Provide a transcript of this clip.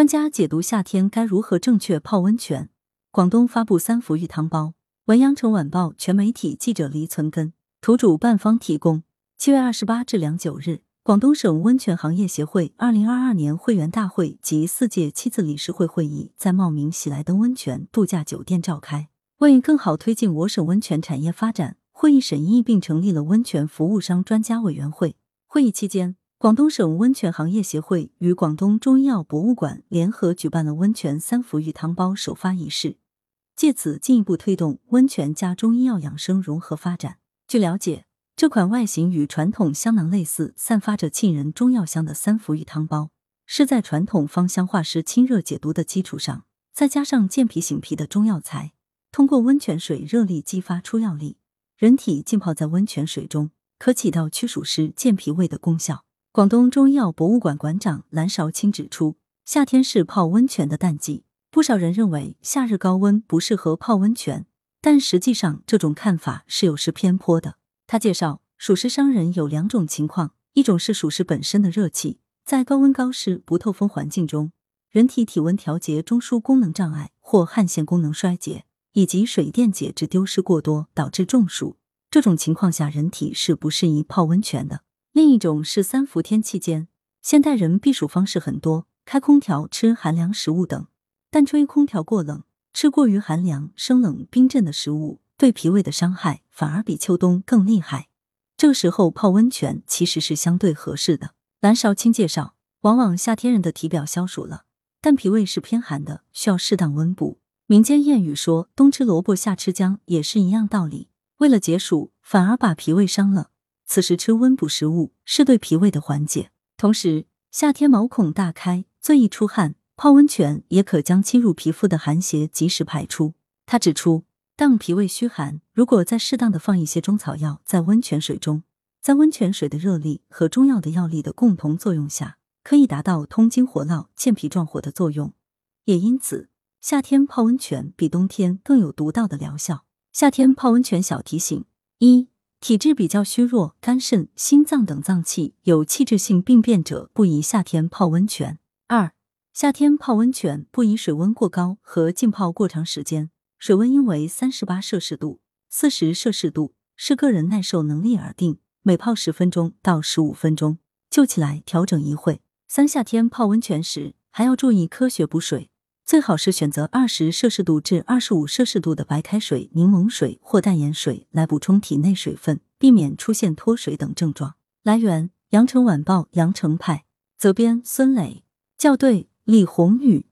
专家解读夏天该如何正确泡温泉。广东发布三伏浴汤包。文阳城晚报全媒体记者黎存根，图主办方提供。七月二十八至两九日，广东省温泉行业协会二零二二年会员大会及四届七次理事会会议在茂名喜来登温泉度假酒店召开。为更好推进我省温泉产业发展，会议审议并成立了温泉服务商专家委员会。会议期间，广东省温泉行业协会与广东中医药博物馆联合举办了温泉三伏浴汤包首发仪式。借此进一步推动温泉加中医药养生融合发展。据了解，这款外形与传统香囊类似、散发着沁人中药香的三伏浴汤包，是在传统芳香化湿、清热解毒的基础上，再加上健脾醒脾的中药材，通过温泉水热力激发出药力，人体浸泡在温泉水中，可起到驱暑湿、健脾胃的功效。广东中医药博物馆馆长蓝韶清指出，夏天是泡温泉的淡季。不少人认为夏日高温不适合泡温泉，但实际上这种看法是有失偏颇的。他介绍，暑湿伤人有两种情况，一种是暑湿本身的热气，在高温高湿不透风环境中，人体体温调节中枢功能障碍或汗腺功能衰竭，以及水电解质丢失过多导致中暑。这种情况下，人体是不适宜泡温泉的。另一种是三伏天期间，现代人避暑方式很多，开空调、吃寒凉食物等。但吹空调过冷，吃过于寒凉、生冷、冰镇的食物，对脾胃的伤害反而比秋冬更厉害。这时候泡温泉其实是相对合适的。蓝少卿介绍，往往夏天人的体表消暑了，但脾胃是偏寒的，需要适当温补。民间谚语说“冬吃萝卜夏吃姜”也是一样道理。为了解暑，反而把脾胃伤了，此时吃温补食物是对脾胃的缓解。同时，夏天毛孔大开，最易出汗。泡温泉也可将侵入皮肤的寒邪及时排出。他指出，当脾胃虚寒，如果再适当的放一些中草药在温泉水中，在温泉水的热力和中药的药力的共同作用下，可以达到通经活络、健脾壮火的作用。也因此，夏天泡温泉比冬天更有独到的疗效。夏天泡温泉小提醒：一、体质比较虚弱、肝肾、心脏等脏器有器质性病变者，不宜夏天泡温泉。二、夏天泡温泉不宜水温过高和浸泡过长时间，水温应为三十八摄氏度、四十摄氏度，视个人耐受能力而定。每泡十分钟到十五分钟，就起来调整一会。三、夏天泡温泉时还要注意科学补水，最好是选择二十摄氏度至二十五摄氏度的白开水、柠檬水或淡盐水来补充体内水分，避免出现脱水等症状。来源：羊城晚报羊城派，责编孙磊，校对。李红宇。